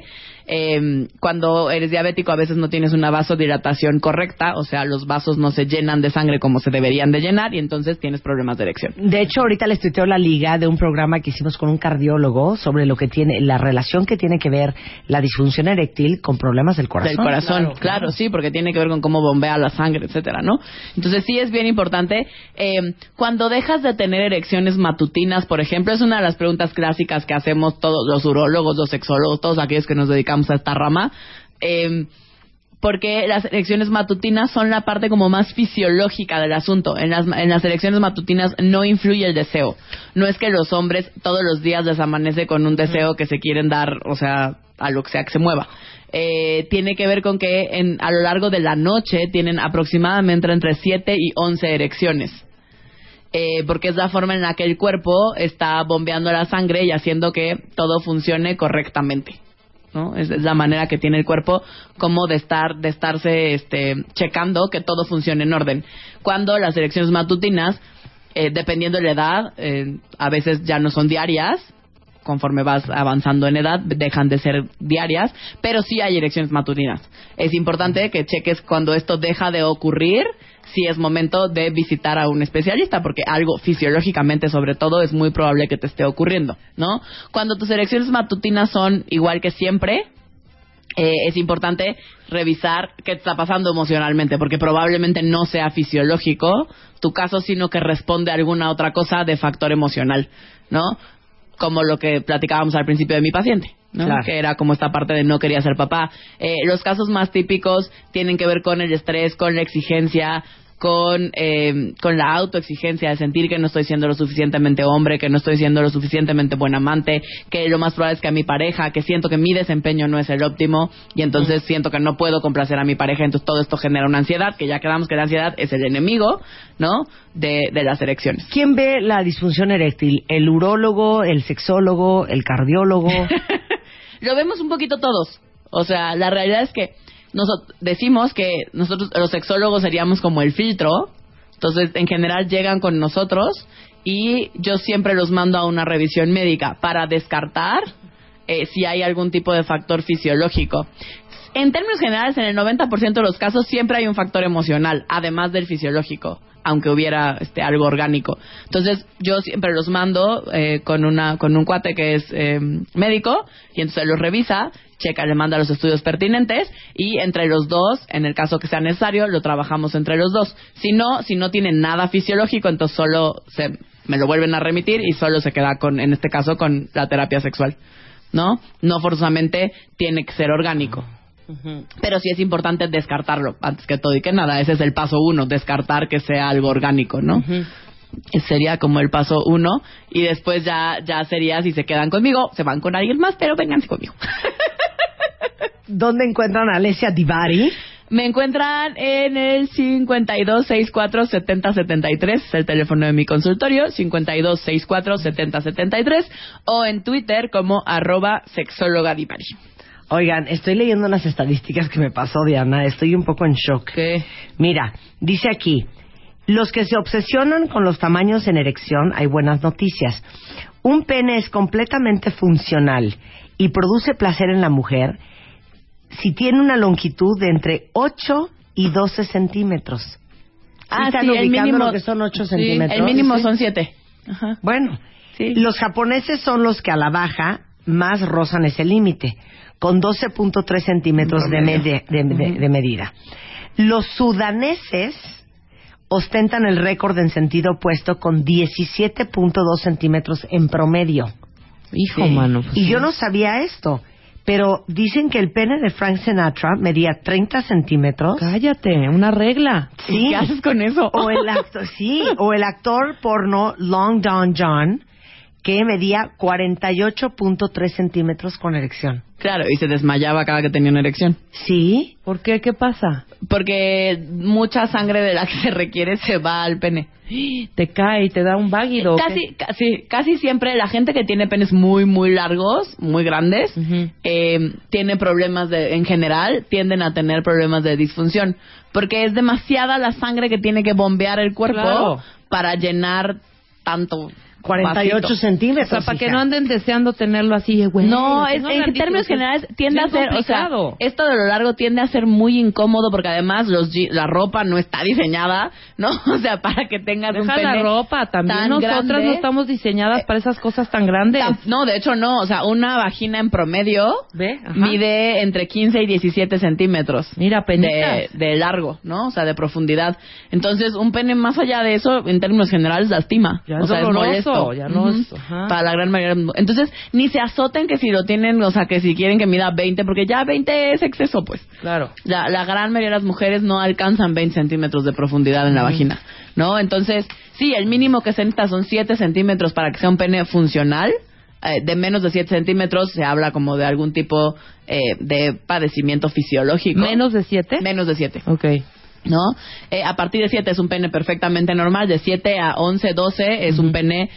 Eh, cuando eres diabético a veces no tienes una vasodilatación correcta, o sea, los vasos no se llenan de sangre como se deberían de llenar y entonces tienes problemas de erección. De hecho, ahorita les tuiteo la liga de un programa que hicimos con un cardiólogo sobre lo que tiene, la relación que tiene que ver la disfunción eréctil con problemas del corazón. del corazón, Claro, claro, sí, porque tiene que ver con cómo bombea la sangre, etcétera, ¿no? Entonces sí es bien importante. eh, cuando dejas de tener erecciones matutinas, por ejemplo, es una de las preguntas clásicas que hacemos todos los urólogos, los sexólogos, todos aquellos que nos dedicamos a esta rama. eh, porque las erecciones matutinas son la parte como más fisiológica del asunto. En las, en las erecciones matutinas no influye el deseo. No es que los hombres todos los días les amanece con un deseo que se quieren dar, o sea, a lo que sea que se mueva. Eh, tiene que ver con que en, a lo largo de la noche tienen aproximadamente entre 7 y 11 erecciones. Eh, porque es la forma en la que el cuerpo está bombeando la sangre y haciendo que todo funcione correctamente. ¿No? Es, la manera que tiene el cuerpo como de estar de estarse este checando que todo funcione en orden. Cuando las erecciones matutinas, eh, dependiendo de la edad, eh, a veces ya no son diarias, conforme vas avanzando en edad, dejan de ser diarias, pero sí hay erecciones matutinas. Es importante que cheques cuando esto deja de ocurrir, si es momento de visitar a un especialista, porque algo fisiológicamente, sobre todo, es muy probable que te esté ocurriendo, ¿no? Cuando tus erecciones matutinas son igual que siempre, eh, es importante revisar qué te está pasando emocionalmente, porque probablemente no sea fisiológico tu caso, sino que responde a alguna otra cosa de factor emocional, ¿no? Como lo que platicábamos al principio de mi paciente. ¿no? Claro. que era como esta parte de no quería ser papá. Eh, los casos más típicos tienen que ver con el estrés, con la exigencia, con, eh, con la autoexigencia de sentir que no estoy siendo lo suficientemente hombre, que no estoy siendo lo suficientemente buen amante, que lo más probable es que a mi pareja, que siento que mi desempeño no es el óptimo y entonces siento que no puedo complacer a mi pareja, entonces todo esto genera una ansiedad, que ya quedamos que la ansiedad es el enemigo, ¿no? De, de las erecciones. ¿Quién ve la disfunción eréctil? ¿El urólogo, el sexólogo, el cardiólogo? *laughs* Lo vemos un poquito todos. O sea, la realidad es que nosotros decimos que nosotros los sexólogos seríamos como el filtro. Entonces, en general llegan con nosotros y yo siempre los mando a una revisión médica para descartar eh, si hay algún tipo de factor fisiológico. En términos generales, en el 90% de los casos siempre hay un factor emocional, además del fisiológico, aunque hubiera este, algo orgánico. Entonces, yo siempre los mando eh, con, una, con un cuate que es eh, médico y entonces los revisa, checa, le manda los estudios pertinentes y entre los dos, en el caso que sea necesario, lo trabajamos entre los dos. Si no, si no tiene nada fisiológico, entonces solo se, me lo vuelven a remitir y solo se queda con, en este caso, con la terapia sexual. ¿No? No forzosamente tiene que ser orgánico. Pero sí es importante descartarlo, antes que todo y que nada. Ese es el paso uno, descartar que sea algo orgánico, ¿no? Sería como el paso uno. Y después ya, ya sería, si se quedan conmigo, se van con alguien más, pero vénganse conmigo. *laughs* ¿Dónde encuentran a Alessia Divari? Me encuentran en el 5264-7073, es el teléfono de mi consultorio, 5264-7073, o en Twitter como arroba sexóloga Divari. Oigan, estoy leyendo unas estadísticas que me pasó Diana, estoy un poco en shock. ¿Qué? Mira, dice aquí, los que se obsesionan con los tamaños en erección, hay buenas noticias. Un pene es completamente funcional y produce placer en la mujer si tiene una longitud de entre 8 y 12 centímetros. ¿Sí Ah, están sí, el mínimo- lo que son 8 Sí, centímetros? El mínimo Sí. son siete. Ajá. Bueno, Sí. los japoneses son los que a la baja más rozan ese límite, con 12.3 centímetros de, de- de- de medida. Los sudaneses ostentan el récord en sentido opuesto con 17.2 centímetros en promedio. Hijo, Sí. mano. pues Y sí. yo no sabía esto, pero dicen que el pene de Frank Sinatra medía 30 centímetros. Cállate, una regla. Sí. ¿Qué haces con eso? O el *laughs* actor, sí, o el actor porno Long Don John, que medía 48.3 centímetros con erección. Claro, y se desmayaba cada que tenía una erección. Sí, ¿Por qué? ¿Qué pasa? Porque mucha sangre de la que se requiere se va al pene. Te cae y te da un váguido. Casi, casi, casi siempre la gente que tiene penes muy, muy largos, muy grandes, eh, tiene problemas de, en general, tienden a tener problemas de disfunción. Porque es demasiada la sangre que tiene que bombear el cuerpo Claro. para llenar tanto. 48 vasito. O centímetros. sea, para que no anden deseando tenerlo así, güey. No, es- tengo en términos es generales tiende a ser, o sea, esto de lo largo tiende a ser muy incómodo porque además los la ropa no está diseñada, ¿no? *laughs* O sea, para que tengas un Deja pene la ropa, también tan nosotras grande. no estamos diseñadas para esas cosas tan grandes. No, de hecho no, o sea, una vagina en promedio mide entre 15 y 17 centímetros. Mira, de, de largo, ¿no? O sea, de profundidad. Entonces, un pene más allá de eso, en términos generales, lastima. Ya o es sea, doloroso, es molesto. ya no Ujú. es- ajá. Para la gran mayoría. Entonces, ni se azoten que si lo tienen, o sea, que si quieren que mida 20, porque ya 20 es exceso, pues. Claro. La, la gran mayoría de las mujeres no alcanzan 20 centímetros de profundidad en la vagina, ¿no? Entonces, sí, el mínimo que se necesita son 7 centímetros para que sea un pene funcional. Eh, de menos de 7 centímetros se habla como de algún tipo eh, de padecimiento fisiológico. ¿Menos de siete? Menos de 7. Ok. ¿No? Eh, a partir de 7 es un pene perfectamente normal, de 7 a 11, 12 es un pene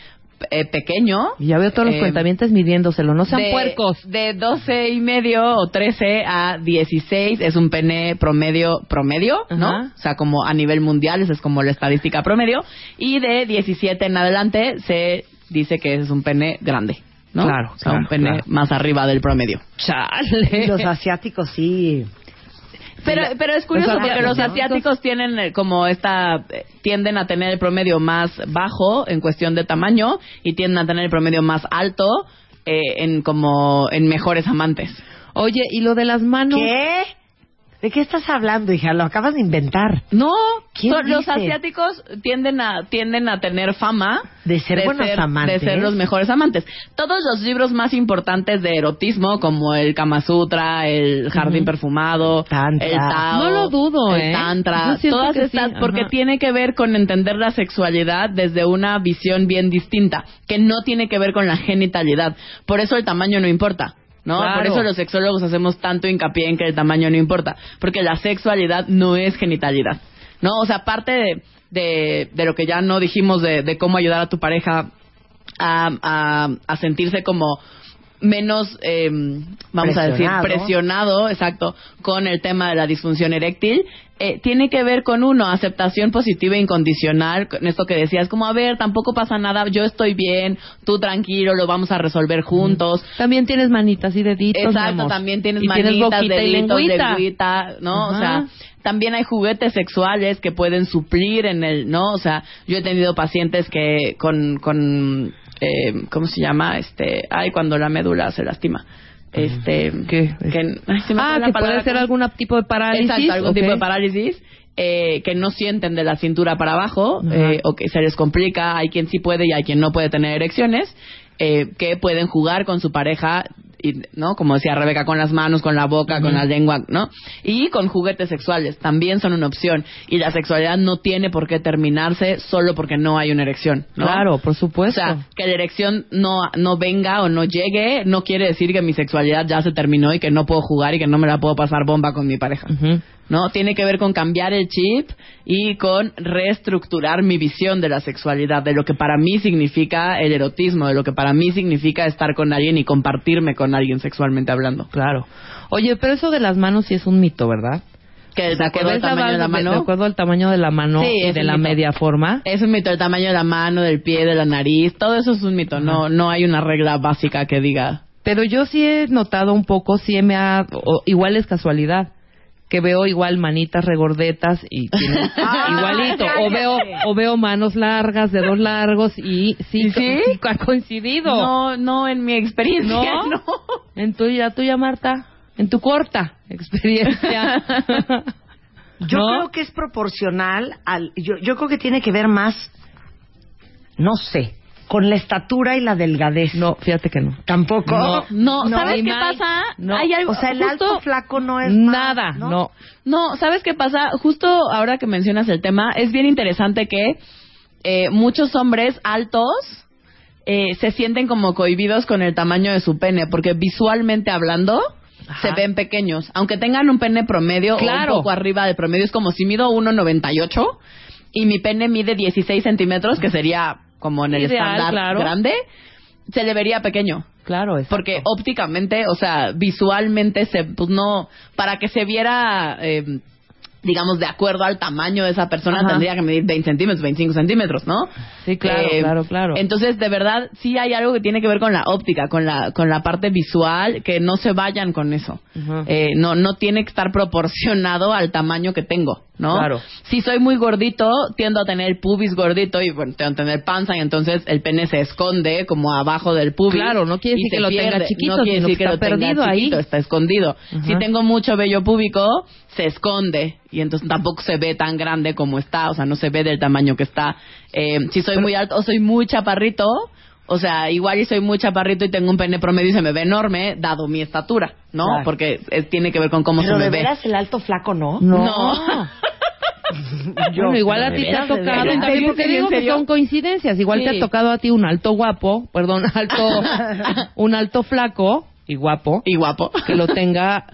eh, pequeño. Y ya veo todos los Eh, cuentamientos midiéndoselo. No sean de, puercos. De 12 y medio o 13 a 16 es un pene promedio, promedio, ¿no? Ajá. O sea, como a nivel mundial, esa es como la estadística promedio. Y de 17 en adelante se dice que es un pene grande, ¿no? Claro, O sea, un claro, pene claro. más arriba del promedio. Y los asiáticos sí. Pero, pero es curioso porque los asiáticos tienen eh, como esta, eh, tienden a tener el promedio más bajo en cuestión de tamaño y tienden a tener el promedio más alto eh, en como en mejores amantes. Oye, ¿y lo de las manos? ¿Qué? ¿De qué estás hablando, hija? Lo acabas de inventar. No, ¿Quién son- los asiáticos tienden a tienden a tener fama De ser buenos amantes. de ser los mejores amantes. Todos los libros más importantes de erotismo, como el Kama Sutra, el Jardín Perfumado, Tantra. el Tao, No lo dudo, el ¿eh? Tantra, todas estas, sí, porque tiene que ver con entender la sexualidad desde una visión bien distinta, que no tiene que ver con la genitalidad. Por eso el tamaño no importa. ¿No? Claro. Por eso los sexólogos hacemos tanto hincapié en que el tamaño no importa, porque la sexualidad no es genitalidad, ¿no? O sea, parte de, de, de lo que ya no dijimos de, de cómo ayudar a tu pareja a, a, a sentirse como menos, eh, vamos a decir, Presionado. exacto, con el tema de la disfunción eréctil, eh, tiene que ver con uno, aceptación positiva e incondicional, con esto que decías, como, a ver, tampoco pasa nada, yo estoy bien, tú tranquilo, lo vamos a resolver juntos. También tienes manitas y deditos. Exacto, también tienes y manitas, tienes y deditos, lengüita. lengüita, ¿no? O sea, también hay juguetes sexuales que pueden suplir en el, ¿no? O sea, yo he tenido pacientes que con, con eh, ¿cómo se llama? Este, ay, cuando la médula se lastima. Este, ¿Qué? que, ay, se me Ah, que puede ser algún tipo de parálisis. Exacto, algún tipo de parálisis. eh, que no sienten de la cintura para abajo eh, o que se les complica, hay quien sí puede y hay quien no puede tener erecciones, eh, que pueden jugar con su pareja, y, ¿no? Como decía Rebeca, con las manos, con la boca, con la lengua, ¿no? Y con juguetes sexuales, también son una opción. Y la sexualidad no tiene por qué terminarse solo porque no hay una erección, ¿no? Claro, por O supuesto. sea, que la erección no, no venga o no llegue, no quiere decir que mi sexualidad ya se terminó y que no puedo jugar y que no me la puedo pasar bomba con mi pareja. ¿No? Tiene que ver con cambiar el chip y con reestructurar mi visión de la sexualidad, de lo que para mí significa el erotismo, de lo que para mí significa estar con alguien y compartirme con alguien sexualmente hablando. Claro. Oye, pero eso de las manos sí es un mito, ¿verdad? Que de acuerdo al tamaño de la mano. De acuerdo al tamaño de la mano Sí, y de la mito. media forma. Es un mito, el tamaño de la mano, del pie, de la nariz, todo eso es un mito. No, no hay una regla básica que diga. Pero yo sí he notado un poco, sí me ha... o- igual es casualidad. Que veo igual manitas regordetas y *laughs* Ah, igualito. O veo, o veo manos largas, dedos largos y sí, ¿Y sí? sí ha coincidido. No, no en mi experiencia, ¿No? *laughs* no. En tuya, tuya, Marta. En tu corta experiencia. *laughs* Yo ¿No? creo que es proporcional al. Yo, yo creo que tiene que ver más. No sé. Con la estatura y la delgadez. No, fíjate que no. Tampoco. No. No, No, ¿sabes qué mal. pasa? No. Hay algo, O sea, el justo- alto flaco no es Nada, no. No, ¿sabes qué pasa? Justo ahora que mencionas el tema, es bien interesante que eh, muchos hombres altos eh, se sienten como cohibidos con el tamaño de su pene, porque visualmente hablando Ajá. se ven pequeños. Aunque tengan un pene promedio o Claro. un poco arriba del promedio, es como si mido 1,98 y mi pene mide 16 centímetros, que sería como en el Ideal, estándar claro. grande, se le vería pequeño. Claro, es. Porque ópticamente, o sea, visualmente, se, pues no, para que se viera, eh, digamos, de acuerdo al tamaño de esa persona, Ajá. tendría que medir 20 centímetros, 25 centímetros, ¿no? Sí, claro, Eh, claro, claro. Entonces, de verdad, sí hay algo que tiene que ver con la óptica, con la, con la parte visual, que no se vayan con eso. Eh, no, no tiene que estar proporcionado al tamaño que tengo, ¿no? Claro. Si soy muy gordito, tiendo a tener pubis gordito y bueno, tiendo a tener panza y entonces el pene se esconde como abajo del pubis. Claro, no quiere decir que lo tenga chiquito, no quiere decir que que, está lo tenga perdido ahí. chiquito, está escondido. Si tengo mucho vello púbico, se esconde y entonces tampoco se ve tan grande como está, o sea, no se ve del tamaño que está. Eh, si soy muy alto o soy muy chaparrito, o sea, igual y soy muy chaparrito y tengo un pene promedio y se me ve enorme, dado mi estatura, ¿no? Claro. Porque tiene que ver con cómo Pero se me de ve. veras el alto flaco no. No. *laughs* Bueno, igual a ¿de ti te ha de tocado, veras? también ¿En porque digo que son coincidencias. Igual te ha tocado a ti un alto guapo, perdón, *laughs* alto, *laughs* un alto flaco y guapo, Y guapo. que lo tenga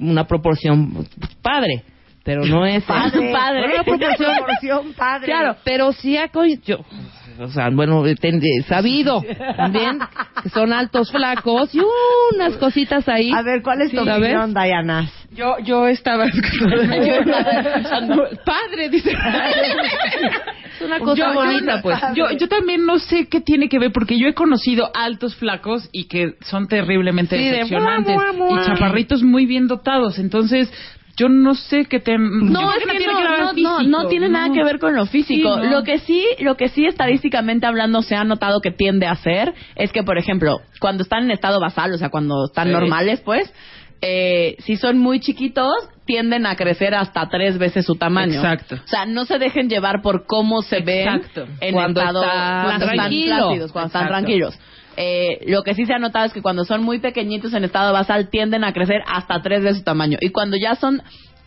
una proporción padre, pero no es Padre. Padre. Una proporción, Proporción padre. Claro, pero sí ha coi- yo, o sea, bueno, ten- he sabido también que son altos flacos y unas cositas ahí. A ver, ¿cuál es tu opinión, Diana? Yo, yo estaba escuchando. Padre, dice. Es una cosa Yo- yo- bonita, pues. Yo, yo también no sé qué tiene que ver, porque yo he conocido altos flacos y que son terriblemente Sí, de decepcionantes. mua, mua, mua. Y chaparritos muy bien dotados. Entonces, yo no sé qué te. No, es que no, no, no, no tiene nada que ver con lo físico. Sí. Lo que sí, lo que sí estadísticamente hablando se ha notado que tiende a hacer es que, por ejemplo, cuando están en estado basal, o sea, cuando están Sí. normales, pues, eh, si son muy chiquitos, tienden a crecer hasta tres veces su tamaño. Exacto. O sea, no se dejen llevar por cómo se Exacto. ven en Cuando estado está cuando están plácidos, cuando están tranquilos. Eh, lo que sí se ha notado es que cuando son muy pequeñitos en estado basal tienden a crecer hasta tres veces su tamaño. Y cuando ya son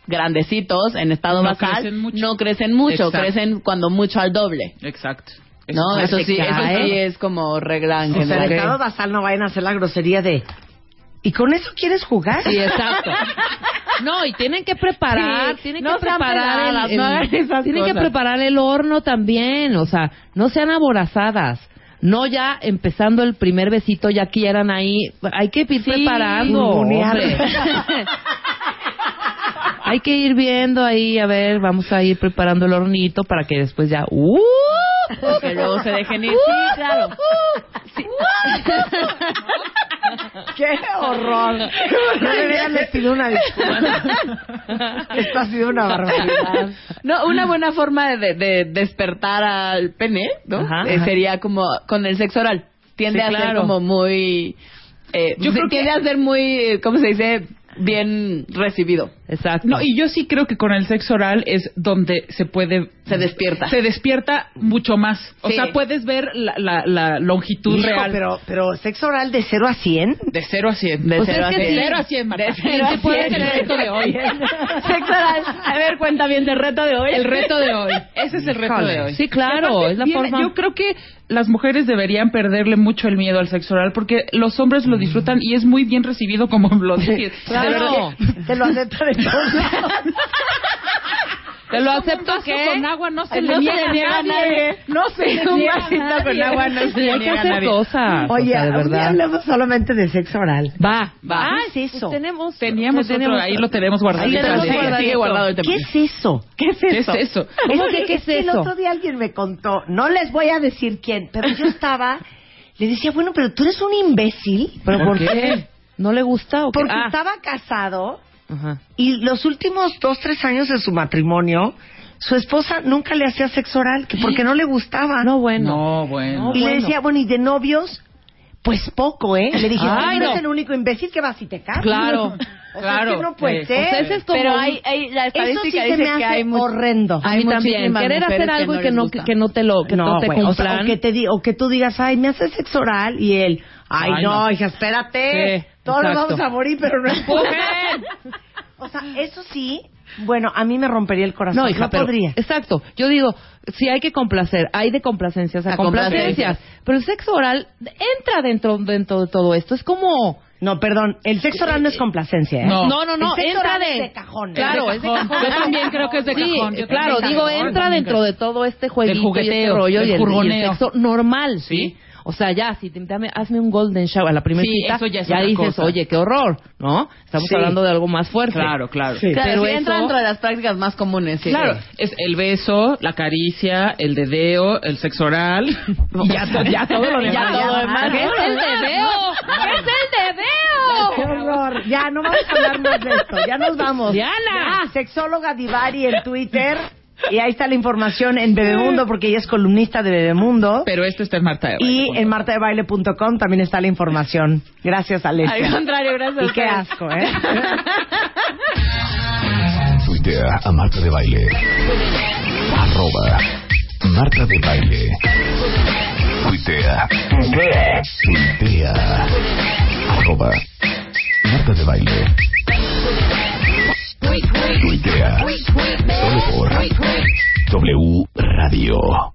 grandecitos en estado No basal, crecen mucho. no crecen mucho, Exacto. crecen cuando mucho al doble. Exacto. No, eso sí, eso sí es como regla en O sea, en general. estado basal no vayan a hacer la grosería de... ¿Y con eso quieres jugar? Sí, exacto. No, y tienen que preparar, Sí, tienen no que preparar el, no el- tienen que preparar el horno también, o sea, no sean aborazadas. No ya empezando el primer besito ya quieran ahí, hay que ir preparando. Hay que ir viendo ahí, a ver, vamos a ir preparando el hornito para que después ya ¡uh! Que luego se dejen ir. Sí, claro. ¡Qué horror! Yo de veras les pido una disculpa. Esto ha sido una barbaridad. No, una buena forma de, de- de despertar al pene, ¿no? Ajá, Eh, ajá. sería como con el sexo oral. Tiende Sí, a ser como muy... eh, Yo creo tiende que- a ser muy, eh, ¿cómo se dice? Bien recibido. Exacto. No, y yo sí creo que con el sexo oral es donde se puede Se despierta. se despierta mucho más. O Sí. sea, puedes ver la, la, la longitud Hijo, real. pero, pero sexo oral de 0 a 100. De 0 a 100. De Pues cero es a que cien. sí. De 0 a 100, Marta. De cero a Sí, *laughs* puede cien. ser el reto de hoy. *laughs* Sexo oral. A ver, cuenta bien del reto de hoy. El reto de hoy. Ese es el reto Híjole. de hoy. Sí, claro, aparte, es la viene- forma. Yo creo que las mujeres deberían perderle mucho el miedo al sexo oral porque los hombres lo disfrutan y es muy bien recibido como lo dije. Claro. Te lo lados. *laughs* Te lo acepto que con agua no se No le se niega le niega a nadie. No Un vasito nadie. con agua no se hay que niega a hacer nadie. cosas. Oye, o sea, de verdad. hablemos solamente de sexo oral. Va, Va. ¿Qué es eso? Tenemos, Teníamos otro, ahí lo tenemos tenemos. Sigue guardado el tema. ¿Qué es eso? ¿Qué es ¿Qué es eso? eso? ¿Cómo Es que que- qué es es que El eso? otro día alguien me contó, no les voy a decir quién, pero yo estaba, le decía, bueno, pero tú eres un imbécil. ¿Pero por qué? ¿No le gusta o qué? Porque Ah, estaba casado ajá. y los últimos dos, tres años de su matrimonio, su esposa nunca le hacía sexo oral, que porque no le gustaba. No, bueno. No, bueno. y le bueno. decía, bueno, ¿y de novios? Pues poco, ¿eh? Le dije, *laughs* Ay, tú eres no. el único imbécil que vas y te casas. Claro. *laughs* O sea, Claro. es que no puede Sí. ser. O sea, ese es como Pero hay, hay, la Eso sí estadística se dice me hace que hay mu- horrendo. A hay mí también. Querer hacer algo que y que no, que no te lo, que no, te güey, o sea, que te di- o que tú digas, ay, me haces sexo oral y él, ay, Ay, no, no. hija, espérate, Sí, todos nos vamos a morir, pero no empujen. *laughs* o sea, eso sí, bueno, a mí me rompería el corazón. No, hija, pero, podría. Exacto. Yo digo, si hay que complacer, hay de complacencias a, A complacencias. complacencias. Pero el sexo oral entra dentro, dentro de todo esto. Es como... No, perdón, el sexo oral no es complacencia, ¿eh? No. No, no, no, El sexo entra oral de... es de cajón. Claro, Es de cajón. Yo también creo que es de Sí, cajón. Yo claro, digo, entra dentro de todo este jueguito jugueteo, este rollo del y el, y el sexo normal, ¿sí? Sí. O sea, ya, si te, dame- hazme un golden shower a la primera Sí, cita, eso ya es ya dices, cosa. oye, qué horror, ¿no? Estamos Sí. hablando de algo más fuerte. Claro, claro. Sí. Claro, Pero sí eso- entra dentro de las prácticas más comunes. sí. Claro, es el beso, la caricia, el dedeo, el sexo oral *laughs* y ya, ya todo lo *laughs* Ya demás. todo lo demás. ¿Qué es el dedeo? ¿Qué es el ¡Qué dedeo? horror! Ya, no vamos a hablar más de esto. Ya nos vamos. Diana. Ya, sexóloga Divari en Twitter. Y ahí está la información en Bebemundo, porque ella es columnista de Bebemundo. Pero esto está en Marta de Y Baile. en martadebaile.com también está la información. Gracias, Alessia. Al contrario, gracias. a Y qué asco, ¿eh? *laughs* Tuitea a Marta de Baile. Arroba Marta de Baile. Tuitea. Tuitea. Arroba Marta de Baile. Tuitea. Solo por W Radio.